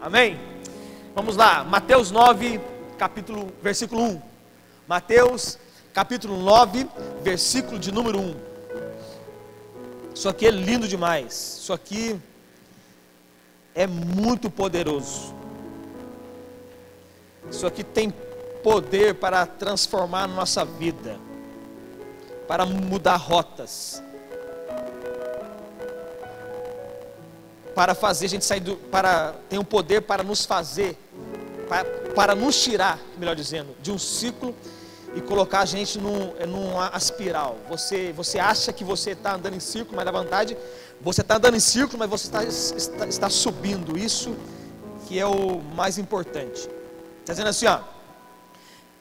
Amém? Vamos lá, Mateus 9, capítulo, versículo 1. Mateus, capítulo 9, versículo de número 1. Isso aqui é lindo demais. Isso aqui é muito poderoso. Isso aqui tem poder para transformar nossa vida, para mudar rotas, para fazer a gente sair do, para tem um poder para nos fazer, para, para nos tirar, melhor dizendo, de um ciclo e colocar a gente num, numa espiral. Você, você acha que você está andando em círculo, mas na verdade você está andando em círculo, mas você está, está, está subindo. Isso que é o mais importante. Está dizendo assim, ó.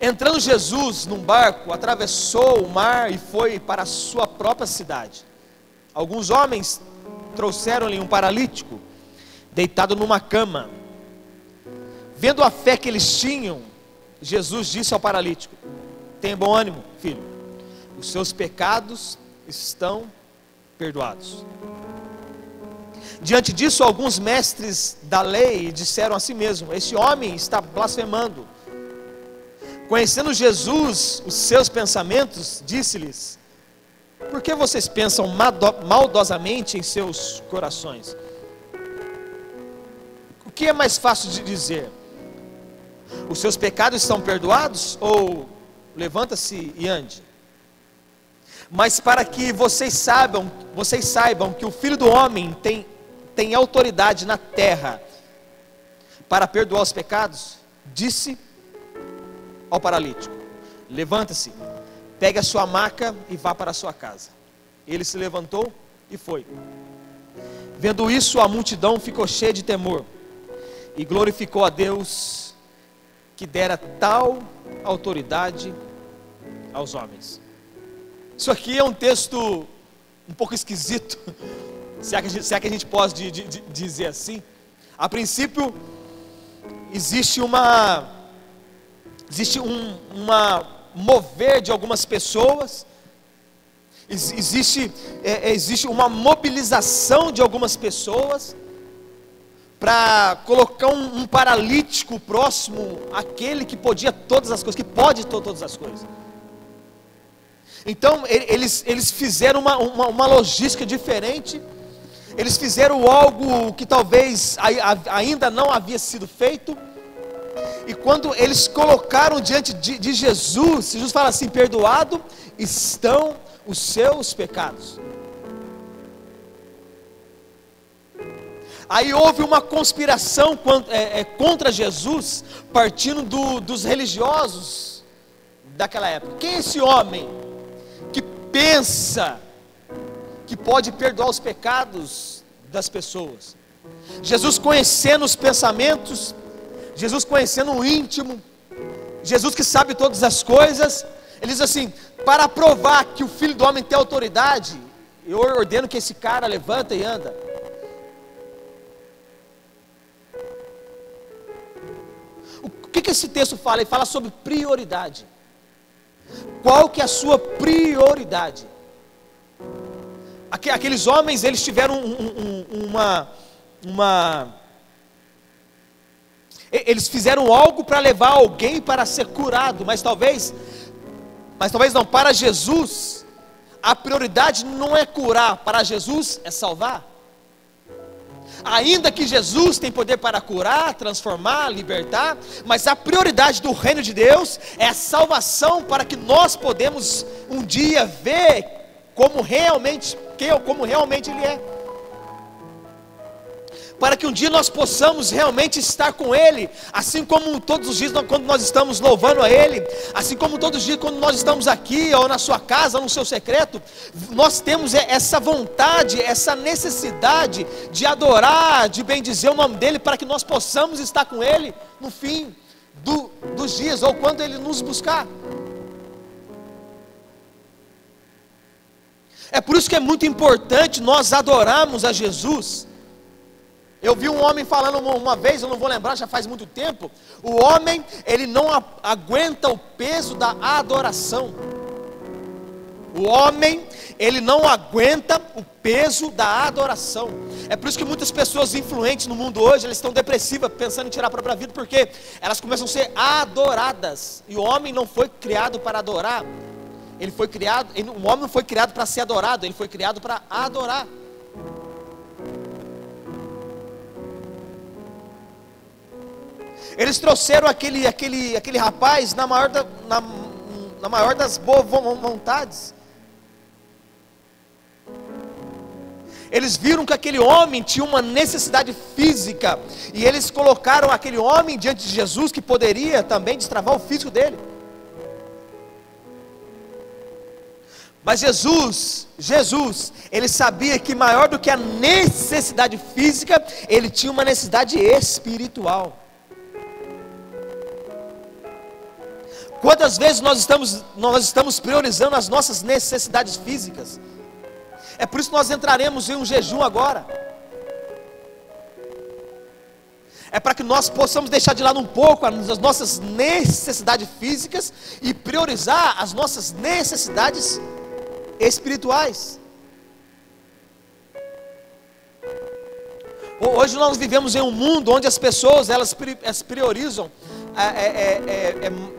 Entrando Jesus num barco, atravessou o mar e foi para a sua própria cidade. Alguns homens trouxeram-lhe um paralítico, deitado numa cama. Vendo a fé que eles tinham, Jesus disse ao paralítico: Tenha bom ânimo, filho, os seus pecados estão perdoados. Diante disso, alguns mestres da lei disseram a si mesmo: Esse homem está blasfemando. Conhecendo Jesus, os seus pensamentos, disse-lhes: Por que vocês pensam maldosamente em seus corações? O que é mais fácil de dizer? Os seus pecados estão perdoados? Ou levanta-se e ande? Mas para que vocês saibam, vocês saibam que o Filho do Homem tem tem autoridade na terra para perdoar os pecados, disse ao paralítico: Levanta-se, pegue a sua maca e vá para a sua casa. Ele se levantou e foi. Vendo isso, a multidão ficou cheia de temor e glorificou a Deus que dera tal autoridade aos homens. Isso aqui é um texto um pouco esquisito, se é que a gente, é que a gente pode de, de, de dizer assim. A princípio, existe uma, existe um uma mover de algumas pessoas, existe, é, é, existe uma mobilização de algumas pessoas para colocar um, um, paralítico próximo àquele que podia todas as coisas, que pode todas as coisas. Então eles, eles fizeram uma, uma, uma logística diferente eles fizeram algo que talvez ainda não havia sido feito. E quando eles colocaram diante de, de Jesus, Jesus fala assim: perdoado estão os seus pecados. Aí houve uma conspiração é, é, contra Jesus, partindo do, dos religiosos daquela época. Quem é esse homem que pensa que pode perdoar os pecados das pessoas. Jesus conhecendo os pensamentos, Jesus conhecendo o íntimo, Jesus que sabe todas as coisas, ele diz assim: para provar que o filho do homem tem autoridade, eu ordeno que esse cara levanta e anda. O que, que esse texto fala? Ele fala sobre prioridade. Qual que é a sua prioridade? aqueles homens, eles tiveram um, um, uma, uma. Eles fizeram algo para levar alguém para ser curado, mas talvez, mas talvez não, para Jesus, a prioridade não é curar, para Jesus é salvar. Ainda que Jesus tem poder para curar, transformar, libertar, mas a prioridade do reino de Deus é a salvação para que nós podemos um dia ver como realmente, como realmente Ele é. Para que um dia nós possamos realmente estar com Ele, assim como todos os dias quando nós estamos louvando a Ele, assim como todos os dias quando nós estamos aqui, ou na sua casa, ou no seu secreto, nós temos essa vontade, essa necessidade de adorar, de bendizer o nome dEle, para que nós possamos estar com Ele no fim do, dos dias, ou quando Ele nos buscar. É por isso que é muito importante nós adorarmos a Jesus. Eu vi um homem falando uma, vez, eu não vou lembrar, já faz muito tempo. O homem, ele não aguenta o peso da adoração. O homem, ele não aguenta o peso da adoração. É por isso que muitas pessoas influentes no mundo hoje, elas estão depressivas, pensando em tirar a própria vida, porque elas começam a ser adoradas. E o homem não foi criado para adorar. Ele foi criado, o homem não foi criado para ser adorado, ele foi criado para adorar. Eles trouxeram aquele, aquele, aquele rapaz na maior, da, na, na maior das boas vontades. Eles viram que aquele homem tinha uma necessidade física, e eles colocaram aquele homem diante de Jesus, que poderia também destravar o físico dele. Mas Jesus, Jesus, ele sabia que maior do que a necessidade física, ele tinha uma necessidade espiritual. Quantas vezes nós estamos, nós estamos priorizando as nossas necessidades físicas? É por isso que nós entraremos em um jejum agora. É para que nós possamos deixar de lado um pouco as nossas necessidades físicas e priorizar as nossas necessidades espirituais. Hoje nós vivemos em um mundo onde as pessoas elas priorizam é, é, é, é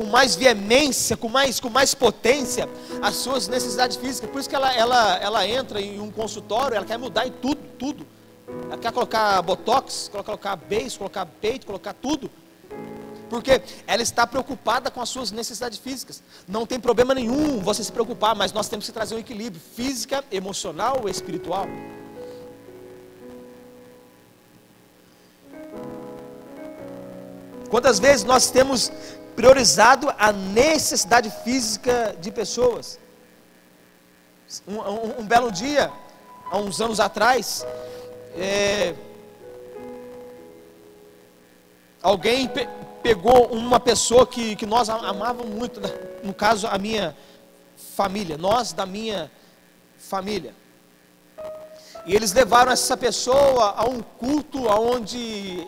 com mais veemência, com mais, com mais potência as suas necessidades físicas. Por isso que ela, ela, ela entra em um consultório, ela quer mudar em tudo, tudo. Ela quer colocar botox, colocar beijo, colocar peito, colocar tudo. Porque ela está preocupada com as suas necessidades físicas. Não tem problema nenhum você se preocupar, mas nós temos que trazer um equilíbrio física, emocional e espiritual. Quantas vezes nós temos priorizado a necessidade física de pessoas. Um, um, um belo dia, há uns anos atrás, é, alguém pe pegou uma pessoa que, que nós amávamos muito, no caso a minha família, nós da minha família. E eles levaram essa pessoa a um culto onde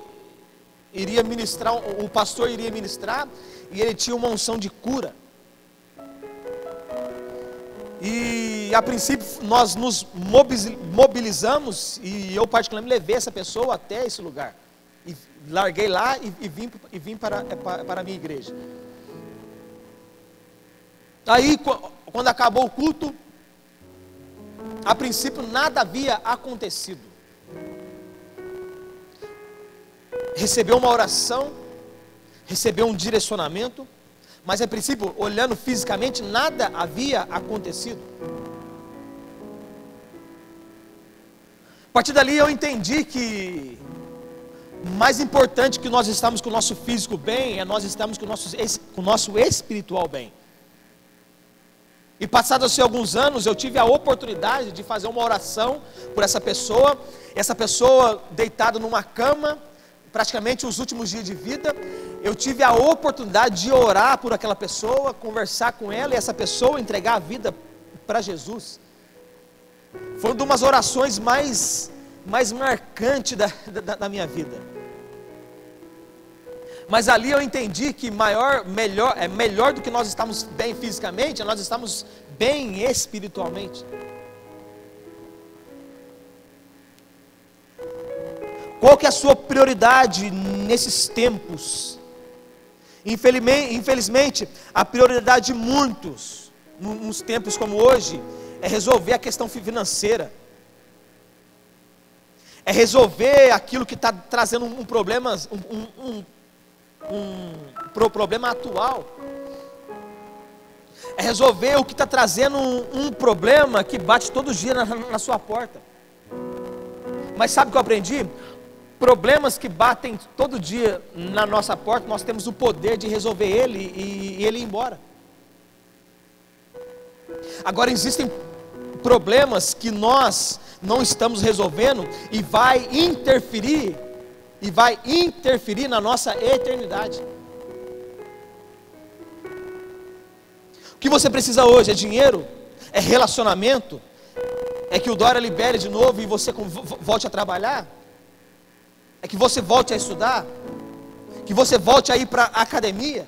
iria ministrar, o pastor iria ministrar, e ele tinha uma unção de cura. E a princípio nós nos mobilizamos e eu particularmente levei essa pessoa até esse lugar. E larguei lá e, e vim, e vim para, é, para a minha igreja. Aí quando acabou o culto, a princípio nada havia acontecido. Recebeu uma oração, recebeu um direcionamento, mas a princípio, olhando fisicamente, nada havia acontecido. A partir dali eu entendi que mais importante que nós estamos com o nosso físico bem é nós estamos com o nosso, com o nosso espiritual bem. E passados alguns anos, eu tive a oportunidade de fazer uma oração por essa pessoa, essa pessoa deitada numa cama, praticamente os últimos dias de vida, eu tive a oportunidade de orar por aquela pessoa, conversar com ela e essa pessoa entregar a vida para Jesus. Foi uma das orações mais, mais marcantes da, da, da minha vida. Mas ali eu entendi que maior, melhor, é melhor do que nós estamos bem fisicamente, nós estamos bem espiritualmente. Qual que é a sua prioridade nesses tempos? Infelizmente, a prioridade de muitos, nos tempos como hoje, é resolver a questão financeira, é resolver aquilo que está trazendo um problema, um, um, um, um problema atual, é resolver o que está trazendo um, um, problema que bate todo dia na, na sua porta. Mas sabe o que eu aprendi? Problemas que batem todo dia na nossa porta, nós temos o poder de resolver ele e, e ele ir embora. Agora existem problemas que nós não estamos resolvendo e vai interferir e vai interferir na nossa eternidade. O que você precisa hoje é dinheiro, é relacionamento, é que o Dória libere de novo e você volte a trabalhar é que você volte a estudar, que você volte a ir para a academia,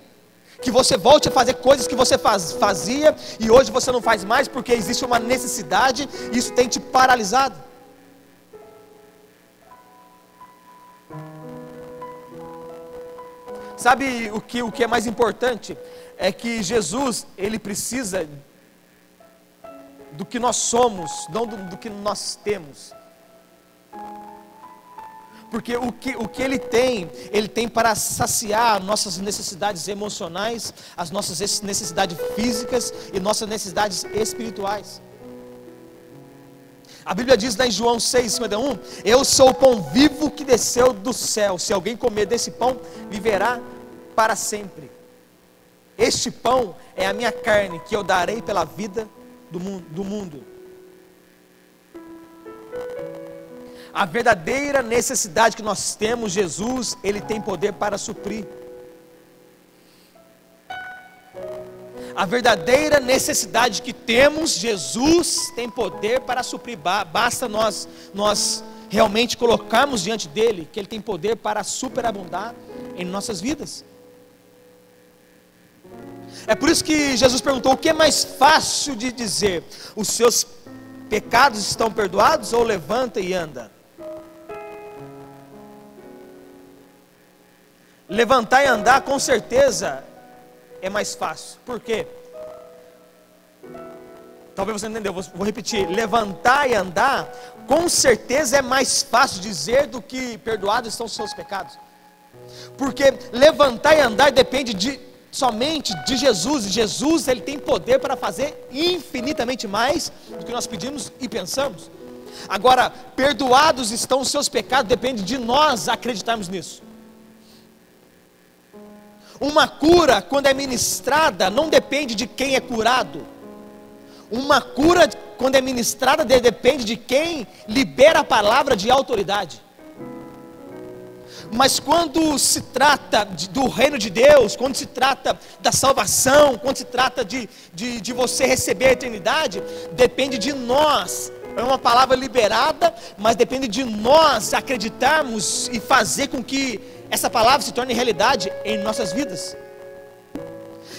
Que você volte a fazer coisas que você faz, fazia e hoje você não faz mais porque existe uma necessidade e isso tem te paralisado. Sabe o que, o que é mais importante? É que Jesus, ele precisa do que nós somos, não do, do que nós temos. Porque o que, o que ele tem, ele tem para saciar nossas necessidades emocionais, as nossas necessidades físicas e nossas necessidades espirituais. A Bíblia diz lá em João 6,51: Eu sou o pão vivo que desceu do céu. Se alguém comer desse pão, viverá para sempre. Este pão é a minha carne que eu darei pela vida do mundo. A verdadeira necessidade que nós temos, Jesus, Ele tem poder para suprir. A verdadeira necessidade que temos, Jesus tem poder para suprir. Basta nós, nós realmente colocarmos diante dele que ele tem poder para superabundar em nossas vidas. É por isso que Jesus perguntou: o que é mais fácil de dizer? Os seus pecados estão perdoados ou levanta e anda? Levantar e andar, com certeza, é mais fácil. Por quê? Talvez você não entendeu, vou repetir. Levantar e andar, com certeza é mais fácil dizer do que perdoados estão os seus pecados. Porque levantar e andar depende de somente de Jesus. Jesus ele tem poder para fazer infinitamente mais do que nós pedimos e pensamos. Agora, perdoados estão os seus pecados, depende de nós acreditarmos nisso. Uma cura, quando é ministrada, não depende de quem é curado. Uma cura, quando é ministrada, depende de quem libera a palavra de autoridade. Mas quando se trata do reino de Deus, quando se trata da salvação, quando se trata de, de, de você receber a eternidade, depende de nós. É uma palavra liberada, mas depende de nós acreditarmos e fazer com que essa palavra se torne realidade em nossas vidas.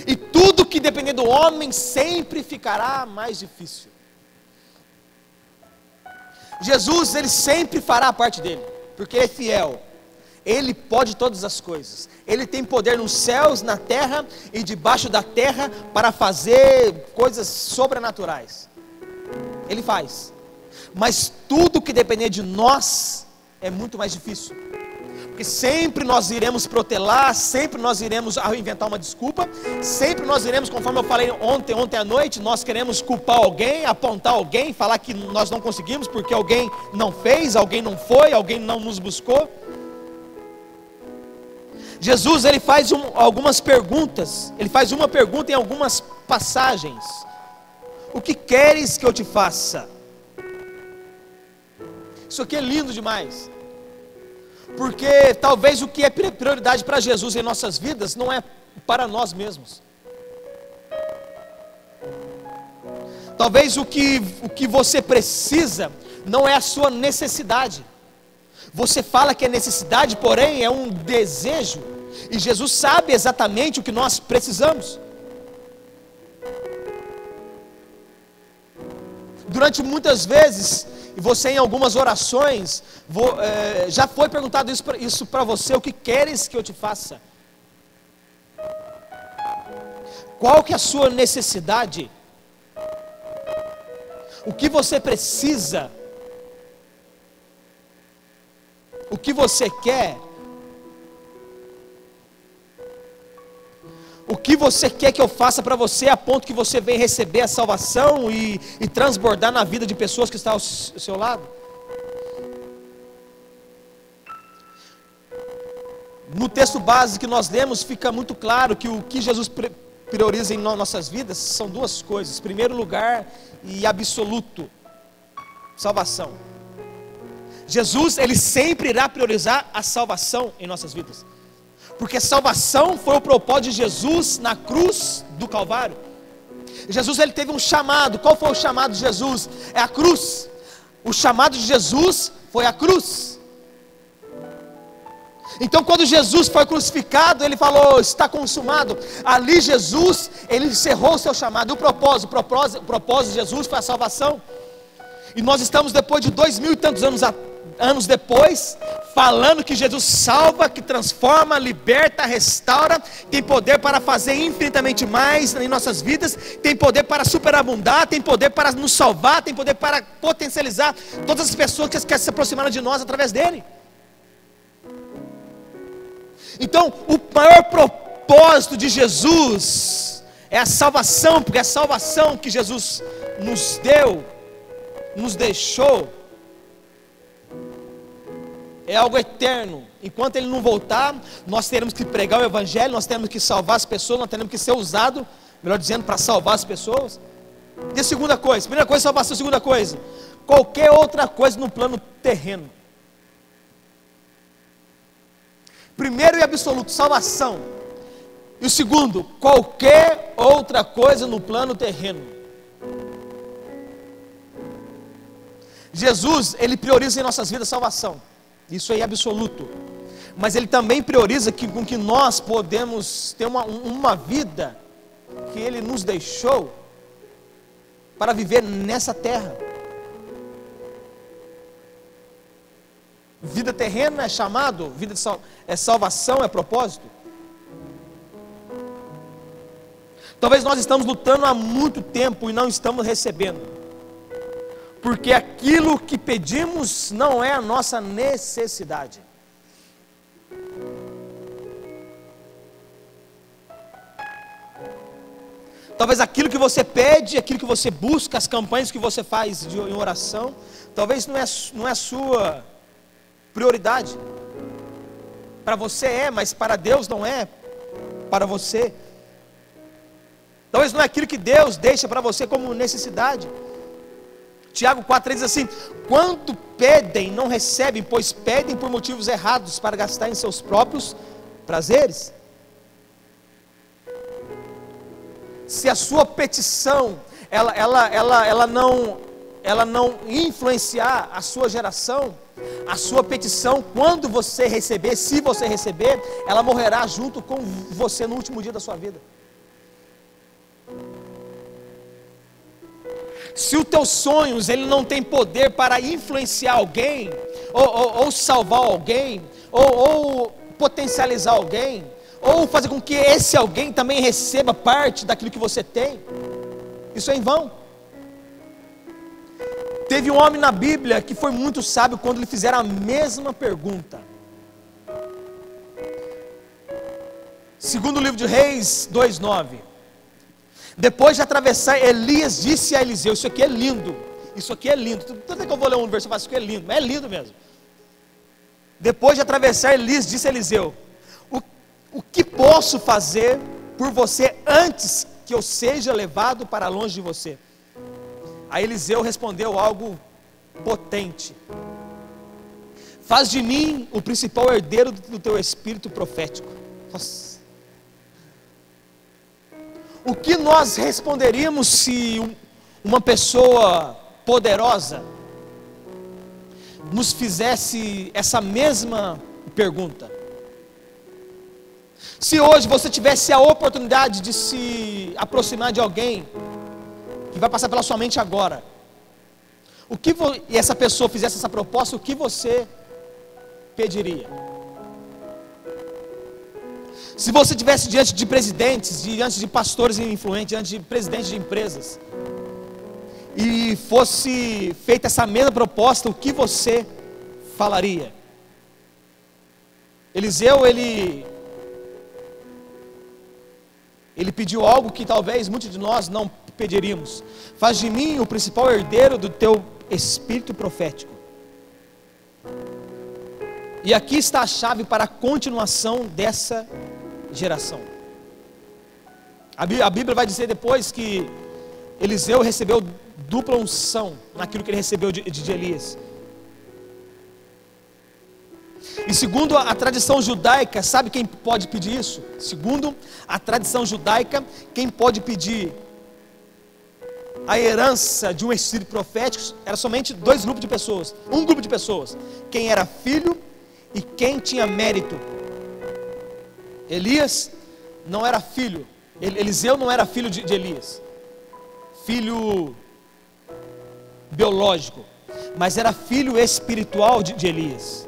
E tudo que depender do homem sempre ficará mais difícil. Jesus, ele sempre fará a parte dele, porque é fiel. Ele pode todas as coisas. Ele tem poder nos céus, na terra e debaixo da terra para fazer coisas sobrenaturais. Ele faz. Mas tudo que depender de nós é muito mais difícil. Porque sempre nós iremos protelar, sempre nós iremos inventar uma desculpa, sempre nós iremos, conforme eu falei ontem, ontem à noite, nós queremos culpar alguém, apontar alguém, falar que nós não conseguimos porque alguém não fez, alguém não foi, alguém não nos buscou. Jesus ele faz um, algumas perguntas, ele faz uma pergunta em algumas passagens. O que queres que eu te faça? Isso aqui é lindo demais. Porque talvez o que é prioridade para Jesus em nossas vidas não é para nós mesmos. Talvez o que, o que você precisa não é a sua necessidade. Você fala que é necessidade, porém é um desejo. E Jesus sabe exatamente o que nós precisamos. Durante muitas vezes e você em algumas orações vou, é, já foi perguntado isso para você: o que queres que eu te faça? Qual que é a sua necessidade? O que você precisa? O que você quer? O que você quer que eu faça para você a ponto que você venha receber a salvação e, e transbordar na vida de pessoas que estão ao seu lado? No texto base que nós lemos, fica muito claro que o que Jesus prioriza em nossas vidas são duas coisas: primeiro lugar e absoluto, salvação. Jesus, ele sempre irá priorizar a salvação em nossas vidas porque salvação foi o propósito de Jesus na cruz do Calvário. Jesus ele teve um chamado. Qual foi o chamado de Jesus? É a cruz. O chamado de Jesus foi a cruz. Então, quando Jesus foi crucificado, ele falou: está consumado. Ali, Jesus, ele encerrou o seu chamado. O propósito, o propósito, o propósito de Jesus foi a salvação. E nós estamos, depois de dois mil e tantos anos, anos depois, falando que Jesus salva, que transforma, liberta, restaura, tem poder para fazer infinitamente mais em nossas vidas, tem poder para superabundar, tem poder para nos salvar, tem poder para potencializar todas as pessoas que querem se aproximar de nós através dele. Então, o maior propósito de Jesus é a salvação, porque a salvação que Jesus nos deu, nos deixou, é algo eterno. Enquanto ele não voltar, nós teremos que pregar o Evangelho, nós temos que salvar as pessoas, nós teremos que ser usado, melhor dizendo, para salvar as pessoas. E a segunda coisa, primeira coisa, salvação, segunda coisa, qualquer outra coisa no plano terreno. Primeiro e absoluto, salvação. E o segundo, qualquer outra coisa no plano terreno. Jesus, ele prioriza em nossas vidas salvação. Isso é absoluto. Mas ele também prioriza que, com que nós podemos ter uma, uma vida que ele nos deixou para viver nessa terra. Vida terrena é chamado, vida de sal, é salvação, é propósito. Talvez nós estamos lutando há muito tempo e não estamos recebendo. Porque aquilo que pedimos não é a nossa necessidade. Talvez aquilo que você pede, aquilo que você busca, as campanhas que você faz de, em oração, talvez não é, não é sua prioridade. Para você é, mas para Deus não é. Para você. Talvez não é aquilo que Deus deixa para você como necessidade. Tiago 4 diz assim: Quanto pedem, não recebem, pois pedem por motivos errados para gastar em seus próprios prazeres. Se a sua petição ela, ela, ela, ela, não, ela não influenciar a sua geração, a sua petição, quando você receber, se você receber, ela morrerá junto com você no último dia da sua vida. Se os teus sonhos ele não tem poder para influenciar alguém, ou, ou, ou salvar alguém, ou, ou potencializar alguém, ou fazer com que esse alguém também receba parte daquilo que você tem, isso é em vão. Teve um homem na Bíblia que foi muito sábio quando lhe fizeram a mesma pergunta. Segundo o livro de Reis 2:9. Depois de atravessar, Elias disse a Eliseu: Isso aqui é lindo. Isso aqui é lindo. Tanto que eu vou ler um versículo, eu falo, isso aqui é lindo, mas é lindo mesmo. Depois de atravessar, Elias disse a Eliseu: o, o que posso fazer por você antes que eu seja levado para longe de você? Aí Eliseu respondeu algo potente: Faz de mim o principal herdeiro do teu espírito profético. Nossa. O que nós responderíamos se uma pessoa poderosa nos fizesse essa mesma pergunta? Se hoje você tivesse a oportunidade de se aproximar de alguém que vai passar pela sua mente agora. O que e essa pessoa fizesse essa proposta, o que você pediria? Se você tivesse diante de presidentes, diante de pastores influentes, diante de presidentes de empresas, e fosse feita essa mesma proposta, o que você falaria? Eliseu, ele ele pediu algo que talvez muitos de nós não pediríamos: Faz de mim o principal herdeiro do teu espírito profético. E aqui está a chave para a continuação dessa geração. A Bíblia vai dizer depois que Eliseu recebeu dupla unção naquilo que ele recebeu de, de Elias. E segundo a tradição judaica, sabe quem pode pedir isso? Segundo a tradição judaica, quem pode pedir a herança de um espírito profético era somente dois grupos de pessoas. Um grupo de pessoas, quem era filho E quem tinha mérito? Elias não era filho, Eliseu não era filho de, de Elias, filho biológico, mas era filho espiritual de, de Elias.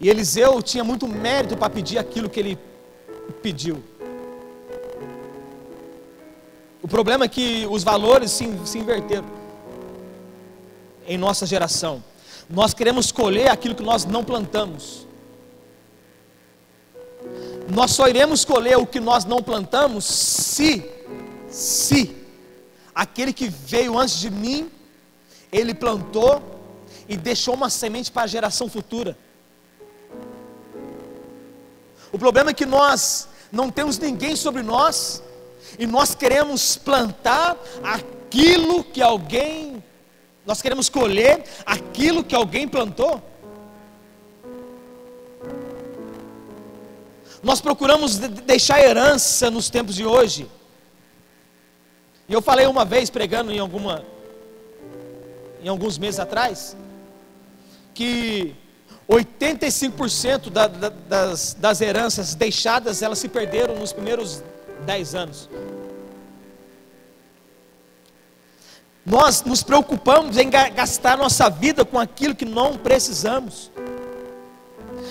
E Eliseu tinha muito mérito para pedir aquilo que ele pediu. O problema é que os valores se, se inverteram em nossa geração. Nós queremos colher aquilo que nós não plantamos. Nós só iremos colher o que nós não plantamos se, se aquele que veio antes de mim, ele plantou e deixou uma semente para a geração futura. O problema é que nós não temos ninguém sobre nós e nós queremos plantar aquilo que alguém, nós queremos colher aquilo que alguém plantou. Nós procuramos deixar herança nos tempos de hoje. E eu falei uma vez pregando em alguma em alguns meses atrás que 85% da, da, das, das heranças deixadas, elas se perderam nos primeiros 10 anos. Nós nos preocupamos em gastar nossa vida com aquilo que não precisamos.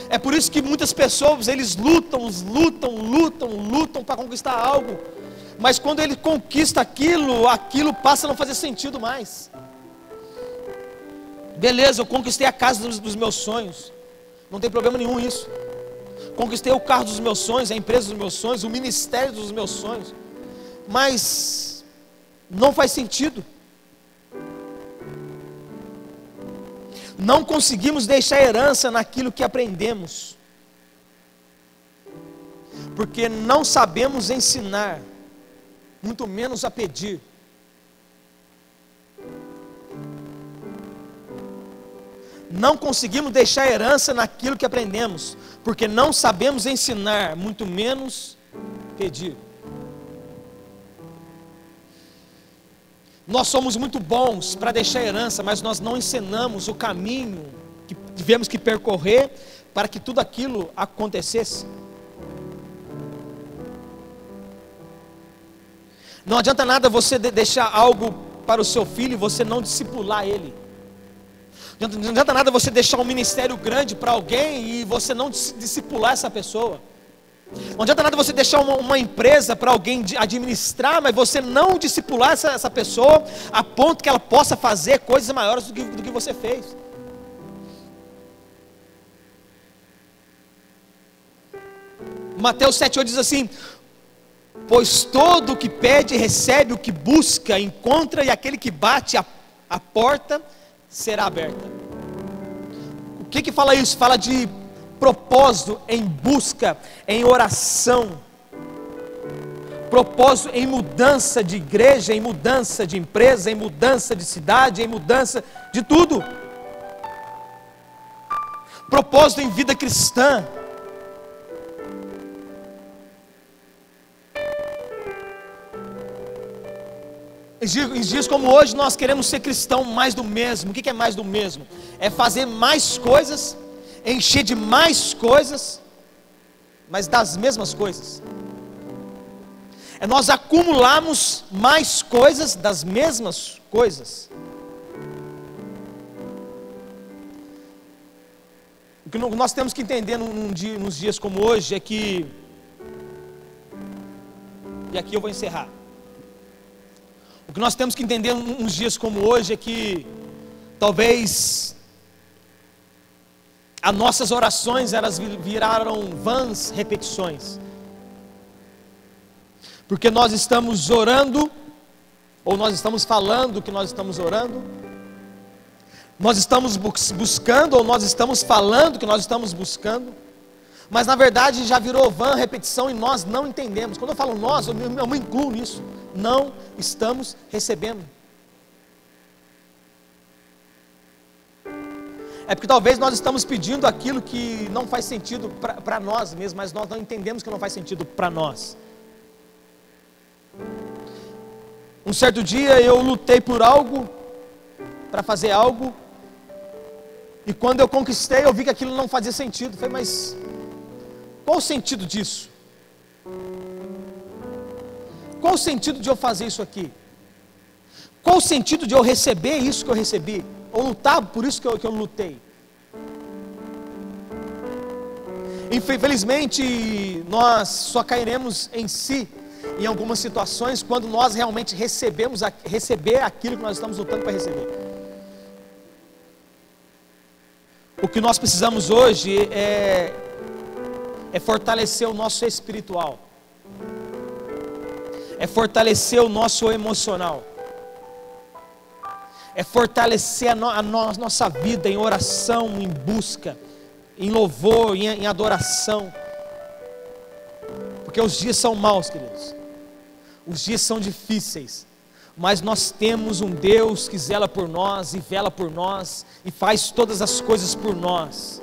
É por isso que muitas pessoas, eles lutam, lutam, lutam, lutam para conquistar algo. Mas quando ele conquista aquilo, aquilo passa a não fazer sentido mais. Beleza, eu conquistei a casa dos, dos meus sonhos. Não tem problema nenhum isso. Conquistei o carro dos meus sonhos, a empresa dos meus sonhos, o ministério dos meus sonhos. Mas não faz sentido. Não conseguimos deixar herança naquilo que aprendemos. Porque não sabemos ensinar, muito menos a pedir. não conseguimos deixar herança naquilo que aprendemos, porque não sabemos ensinar, muito menos pedir. Nós somos muito bons para deixar herança, mas nós não ensinamos o caminho que tivemos que percorrer para que tudo aquilo acontecesse. Não adianta nada você deixar algo para o seu filho e você não discipular ele. Não adianta nada você deixar um ministério grande para alguém e você não discipular essa pessoa. Não adianta nada você deixar uma, uma empresa para alguém administrar, mas você não discipular essa, essa, pessoa a ponto que ela possa fazer coisas maiores do que, do que você fez. Mateus 7,8 diz assim: Pois todo o que pede recebe, o que busca encontra, e aquele que bate a, a porta será aberta. O que que fala isso? Fala de propósito em busca, em oração. Propósito em mudança de igreja, em mudança de empresa, em mudança de cidade, em mudança de tudo. Propósito em vida cristã. Em dias como hoje, nós queremos ser cristão mais do mesmo. O que é mais do mesmo? É fazer mais coisas, encher de mais coisas, mas das mesmas coisas. É nós acumularmos mais coisas das mesmas coisas. O que nós temos que entender num dia, nos dias como hoje é que, e aqui eu vou encerrar. O que nós temos que entender uns dias como hoje é que talvez as nossas orações elas viraram vãs repetições. Porque nós estamos orando ou nós estamos falando que nós estamos orando, nós estamos buscando ou nós estamos falando que nós estamos buscando, mas na verdade já virou vã repetição e nós não entendemos. Quando eu falo nós, eu me, eu me incluo nisso não estamos recebendo. É porque talvez nós estamos pedindo aquilo que não faz sentido para nós mesmos, mas nós não entendemos que não faz sentido para nós. Um certo dia eu lutei por algo, para fazer algo, E quando eu conquistei, eu vi que aquilo não fazia sentido. Eu falei, mas qual o sentido disso? Qual o sentido de eu fazer isso aqui? Qual o sentido de eu receber isso que eu recebi? Ou lutar por isso que eu, que eu lutei? Infelizmente, nós só cairemos em si em algumas situações quando nós realmente recebemos receber aquilo que nós estamos lutando para receber. O que nós precisamos hoje é, é fortalecer o nosso espiritual, é fortalecer o nosso emocional, é fortalecer a, no, a no, nossa vida em oração, em busca em louvor, em, em adoração. Porque os dias são maus, queridos. Os dias são difíceis. Mas nós temos um Deus que zela por nós e vela por nós e faz todas as coisas por nós.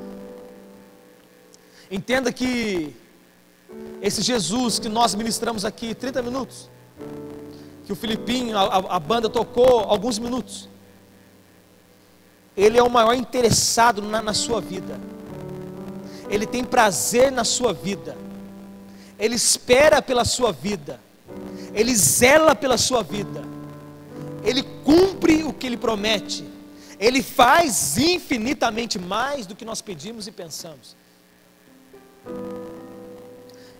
Entenda que esse Jesus que nós ministramos aqui 30 minutos, que o Filipinho, a, a, banda tocou alguns minutos, ele é o maior interessado na, na sua vida. Ele tem prazer na sua vida, Ele espera pela sua vida, Ele zela pela sua vida, Ele cumpre o que Ele promete, Ele faz infinitamente mais do que nós pedimos e pensamos.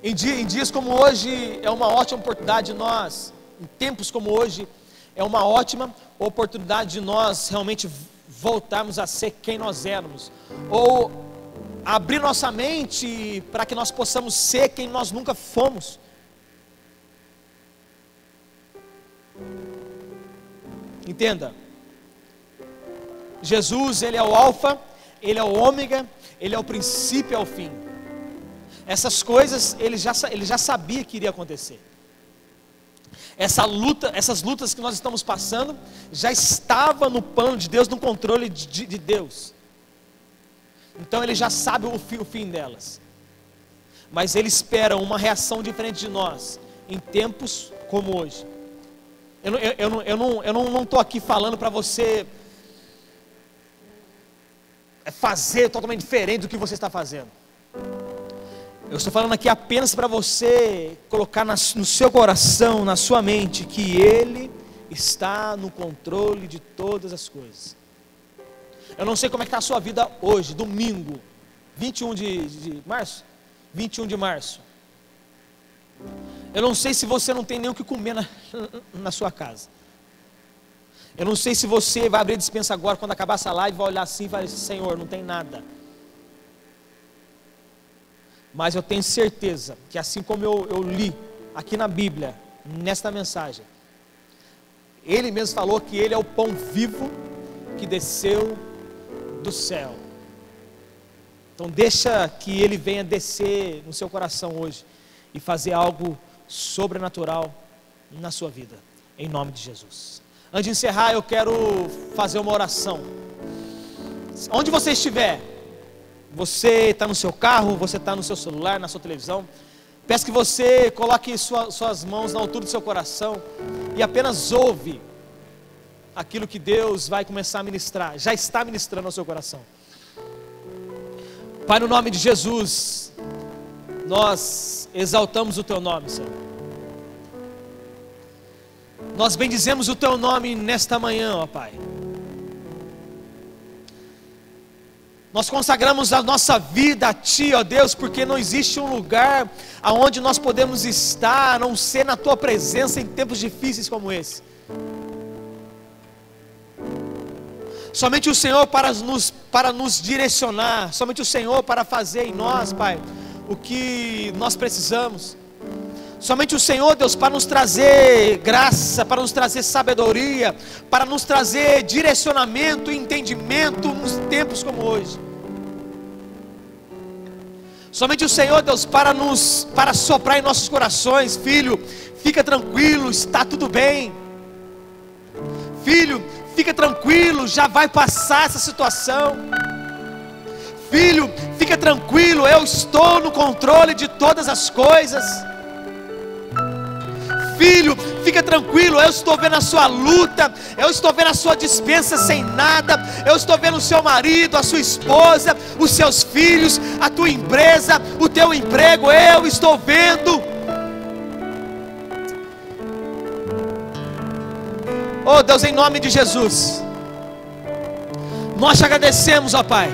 Em, dia, em dias como hoje, é uma ótima oportunidade de nós, em tempos como hoje, é uma ótima oportunidade de nós realmente voltarmos a ser quem nós éramos, ou abrir nossa mente para que nós possamos ser quem nós nunca fomos. Entenda. Jesus, ele é o alfa, ele é o ômega, ele é o princípio e é o fim. Essas coisas ele já, ele já sabia que iria acontecer. Essa luta, essas lutas que nós estamos passando, já estava no plano de Deus, no controle de, de Deus. Então ele já sabe o fim, o fim delas. Mas ele espera uma reação diferente de nós em tempos como hoje. Eu não estou eu, não, eu não, eu não, não aqui falando para você fazer totalmente diferente do que você está fazendo. Eu estou falando aqui apenas para você colocar no seu coração, na sua mente, que Ele está no controle de todas as coisas. Eu não sei como é que está a sua vida hoje, domingo, 21 de, de março. 21 de março. Eu não sei se você não tem nem o que comer na, na sua casa. Eu não sei se você vai abrir a dispensa agora, quando acabar essa live, vai olhar assim e vai dizer, Senhor, não tem nada. Mas eu tenho certeza que assim como eu, eu li aqui na Bíblia, nesta mensagem, Ele mesmo falou que Ele é o pão vivo que desceu do céu. Então deixa que ele venha descer no seu coração hoje e fazer algo sobrenatural na sua vida, em nome de Jesus. Antes de encerrar, eu quero fazer uma oração. Onde você estiver, você está no seu carro, você está no seu celular, na sua televisão, peço que você coloque sua, suas mãos na altura do seu coração e apenas ouve aquilo que Deus vai começar a ministrar, já está ministrando ao seu coração. Pai, no nome de Jesus, nós exaltamos o Teu nome, Senhor. Nós bendizemos o Teu nome nesta manhã, ó Pai. Nós consagramos a nossa vida a Ti, ó Deus, porque não existe um lugar aonde nós podemos estar, a não ser na Tua presença em tempos difíceis como esse. Somente o Senhor para nos, para nos direcionar, somente o Senhor para fazer em nós, Pai, o que nós precisamos. Somente o Senhor, Deus, para nos trazer graça, para nos trazer sabedoria, para nos trazer direcionamento e entendimento nos tempos como hoje. Somente o Senhor, Deus, para nos para soprar em nossos corações, filho, fica tranquilo, está tudo bem. Filho, Fica tranquilo, já vai passar essa situação. Filho, fica tranquilo, eu estou no controle de todas as coisas. Filho, fica tranquilo, eu estou vendo a sua luta, eu estou vendo a sua dispensa sem nada, eu estou vendo o seu marido, a sua esposa, os seus filhos, a tua empresa, o teu emprego, eu estou vendo. Oh Deus, em nome de Jesus, nós te agradecemos, ó Pai,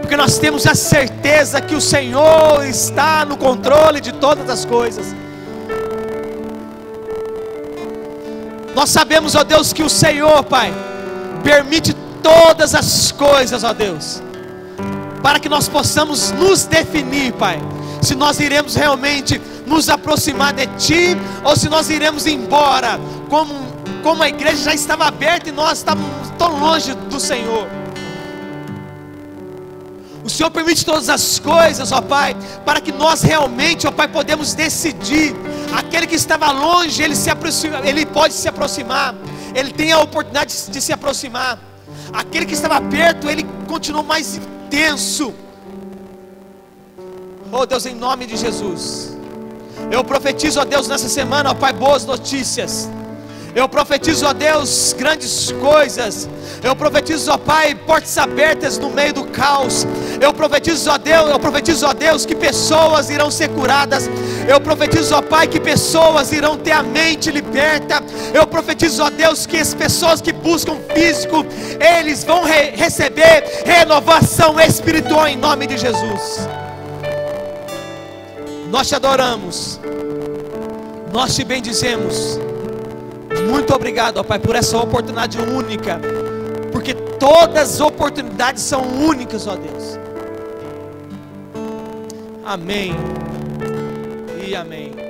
porque nós temos a certeza que o Senhor está no controle de todas as coisas. Nós sabemos, ó Deus, que o Senhor, Pai, permite todas as coisas, ó Deus, para que nós possamos nos definir, Pai, se nós iremos realmente nos aproximar de Ti ou se nós iremos embora, como, como a igreja já estava aberta e nós estávamos tão longe do Senhor. O Senhor permite todas as coisas, ó Pai, para que nós realmente, ó Pai, podemos decidir. Aquele que estava longe, ele se aproxima, ele pode se aproximar. Ele tem a oportunidade de se aproximar. Aquele que estava perto, ele continuou mais intenso. Oh Deus, em nome de Jesus. Eu profetizo a Deus nessa semana, ó Pai, boas notícias. Eu profetizo a Deus grandes coisas. Eu profetizo, ó Pai, portas abertas no meio do caos. Eu profetizo a Deus, eu profetizo a Deus que pessoas irão ser curadas. Eu profetizo, ó Pai, que pessoas irão ter a mente liberta. Eu profetizo a Deus que as pessoas que buscam físico, eles vão re receber renovação espiritual em nome de Jesus. Nós te adoramos. Nós te bendizemos. Muito obrigado, ó Pai, por essa oportunidade única. Porque todas as oportunidades são únicas, ó Deus. Amém. E amém.